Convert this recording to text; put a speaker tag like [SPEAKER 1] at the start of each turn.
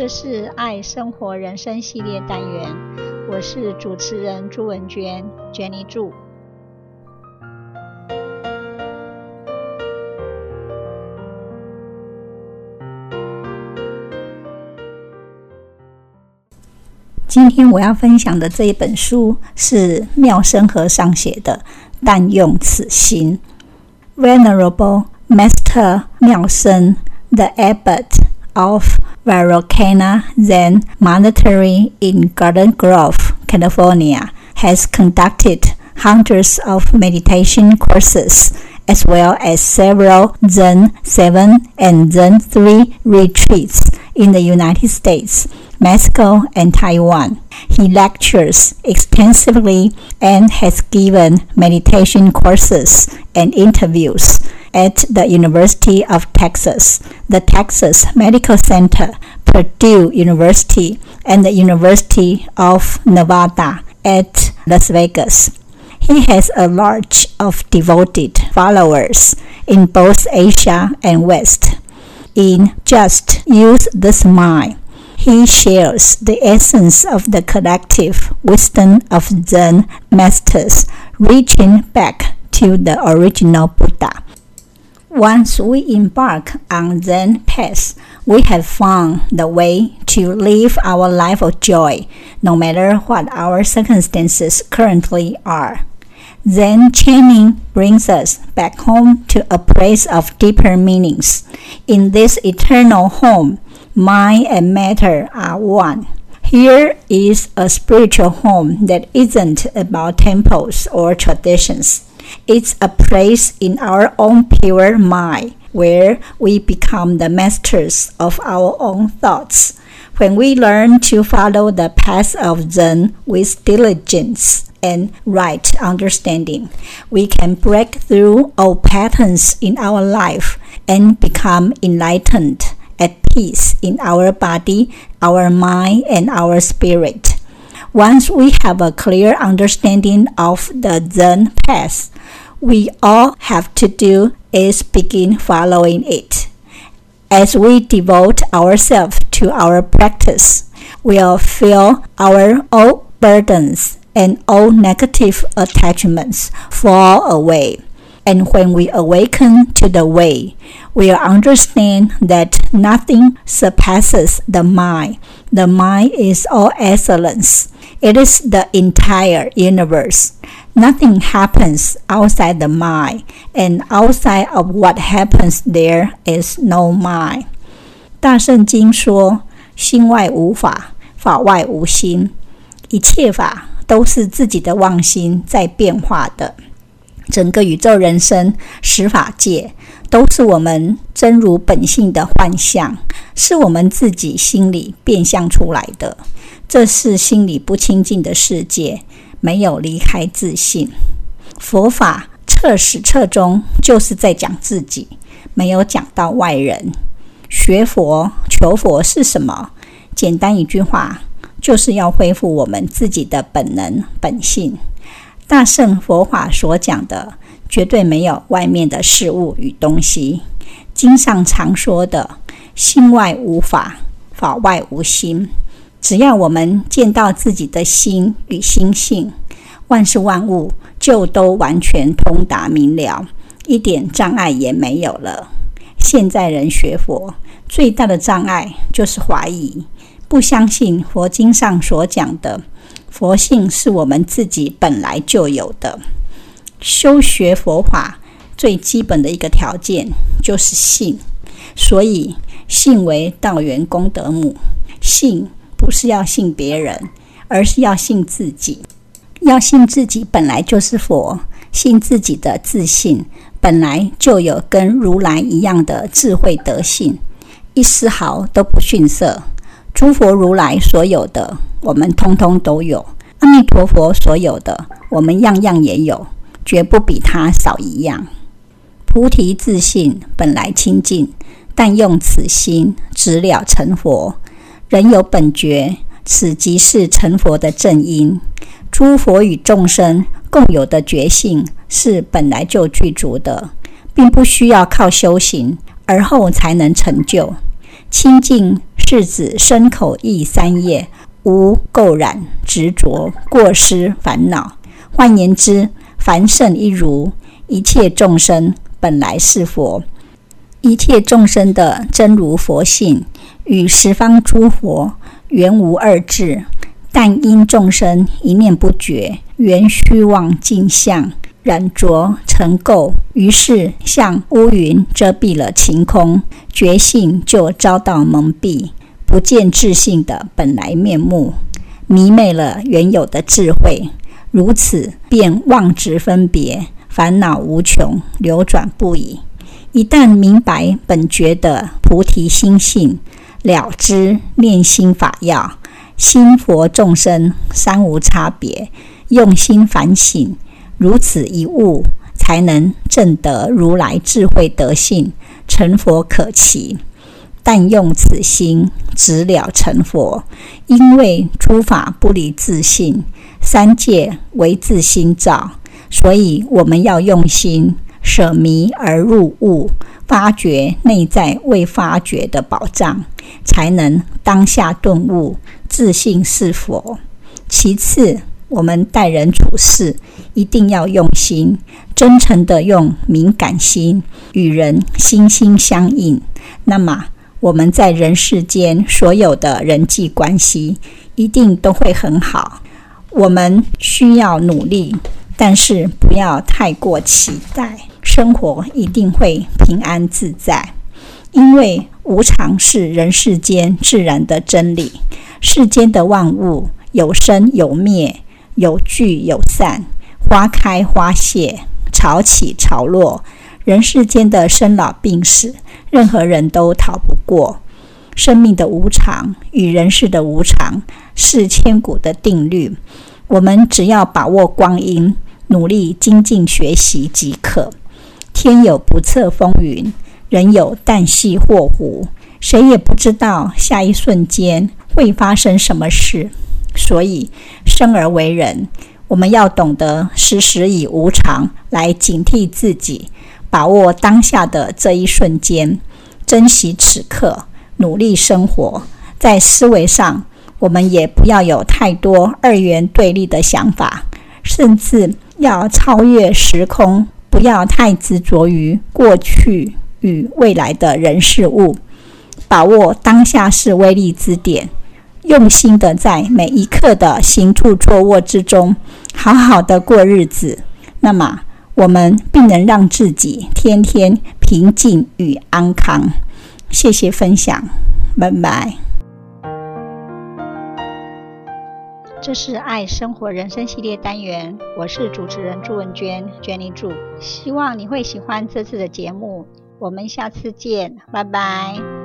[SPEAKER 1] 这是爱生活人生系列单元，我是主持人朱文娟，Jenny 朱。今天我要分享的这一本书是妙生和尚写的《但用此心》，Venerable Master 妙生，The Abbot of Vairocana Zen Monastery in Garden Grove, California, has conducted hundreds of meditation courses, as well as several Zen 7 and Zen 3 retreats in the United States. Mexico and Taiwan. He lectures extensively and has given meditation courses and interviews at the University of Texas, the Texas Medical Center, Purdue University, and the University of Nevada at Las Vegas. He has a large of devoted followers in both Asia and West. In Just Use This Mind, he shares the essence of the collective wisdom of Zen masters, reaching back to the original Buddha. Once we embark on Zen path, we have found the way to live our life of joy, no matter what our circumstances currently are. Zen chanting brings us back home to a place of deeper meanings. In this eternal home, mind and matter are one. Here is a spiritual home that isn't about temples or traditions. It's a place in our own pure mind where we become the masters of our own thoughts. When we learn to follow the path of Zen with diligence and right understanding, we can break through all patterns in our life and become enlightened at peace in our body, our mind, and our spirit. Once we have a clear understanding of the Zen path, we all have to do is begin following it. As we devote ourselves to our practice, we'll feel our old burdens and all negative attachments fall away. And when we awaken to the way, we'll understand that nothing surpasses the mind. The mind is all excellence. It is the entire universe. Nothing happens outside the mind, and outside of what happens there is no mind. 大圣经说：“心外无法，法外无心。一切法 都是自己的妄心在变化的。”整个宇宙人生十法界都是我们真如本性的幻象，是我们自己心里变相出来的。这是心里不清净的世界，没有离开自信。佛法彻始彻终就是在讲自己，没有讲到外人。学佛求佛是什么？简单一句话，就是要恢复我们自己的本能本性。大圣佛法所讲的，绝对没有外面的事物与东西。经上常说的“心外无法，法外无心”，只要我们见到自己的心与心性，万事万物就都完全通达明了，一点障碍也没有了。现在人学佛最大的障碍就是怀疑，不相信佛经上所讲的。佛性是我们自己本来就有的。修学佛法最基本的一个条件就是信，所以信为道源功德母。信不是要信别人，而是要信自己。要信自己本来就是佛，信自己的自信本来就有跟如来一样的智慧德性，一丝毫都不逊色。诸佛如来所有的，我们通通都有；阿弥陀佛所有的，我们样样也有，绝不比他少一样。菩提自信本来清净，但用此心直了成佛。人有本觉，此即是成佛的正因。诸佛与众生共有的觉性是本来就具足的，并不需要靠修行而后才能成就。清净是指身口意三业无垢染、执着、过失、烦恼。换言之，凡圣一如，一切众生本来是佛，一切众生的真如佛性与十方诸佛原无二致，但因众生一念不觉，缘虚妄镜像。染浊成垢，于是像乌云遮蔽了晴空，觉性就遭到蒙蔽，不见自性的本来面目，迷昧了原有的智慧，如此便妄执分别，烦恼无穷，流转不已。一旦明白本觉的菩提心性，了知念心法要，心佛众生三无差别，用心反省。如此一悟，才能证得如来智慧德性，成佛可期。但用此心，直了成佛。因为诸法不离自性，三界唯自心造，所以我们要用心舍迷而入悟，发掘内在未发掘的宝藏，才能当下顿悟，自性是佛。其次，我们待人处事一定要用心，真诚地用敏感心与人心心相印。那么我们在人世间所有的人际关系一定都会很好。我们需要努力，但是不要太过期待，生活一定会平安自在。因为无常是人世间自然的真理，世间的万物有生有灭。有聚有散，花开花谢，潮起潮落。人世间的生老病死，任何人都逃不过。生命的无常与人世的无常是千古的定律。我们只要把握光阴，努力精进学习即可。天有不测风云，人有旦夕祸福，谁也不知道下一瞬间会发生什么事。所以，生而为人，我们要懂得时时以无常来警惕自己，把握当下的这一瞬间，珍惜此刻，努力生活。在思维上，我们也不要有太多二元对立的想法，甚至要超越时空，不要太执着于过去与未来的人事物，把握当下是威力之点。用心的在每一刻的行住坐卧之中，好好的过日子，那么我们必能让自己天天平静与安康。谢谢分享，拜拜。这是爱生活人生系列单元，我是主持人朱文娟，Jenny 朱，希望你会喜欢这次的节目。我们下次见，拜拜。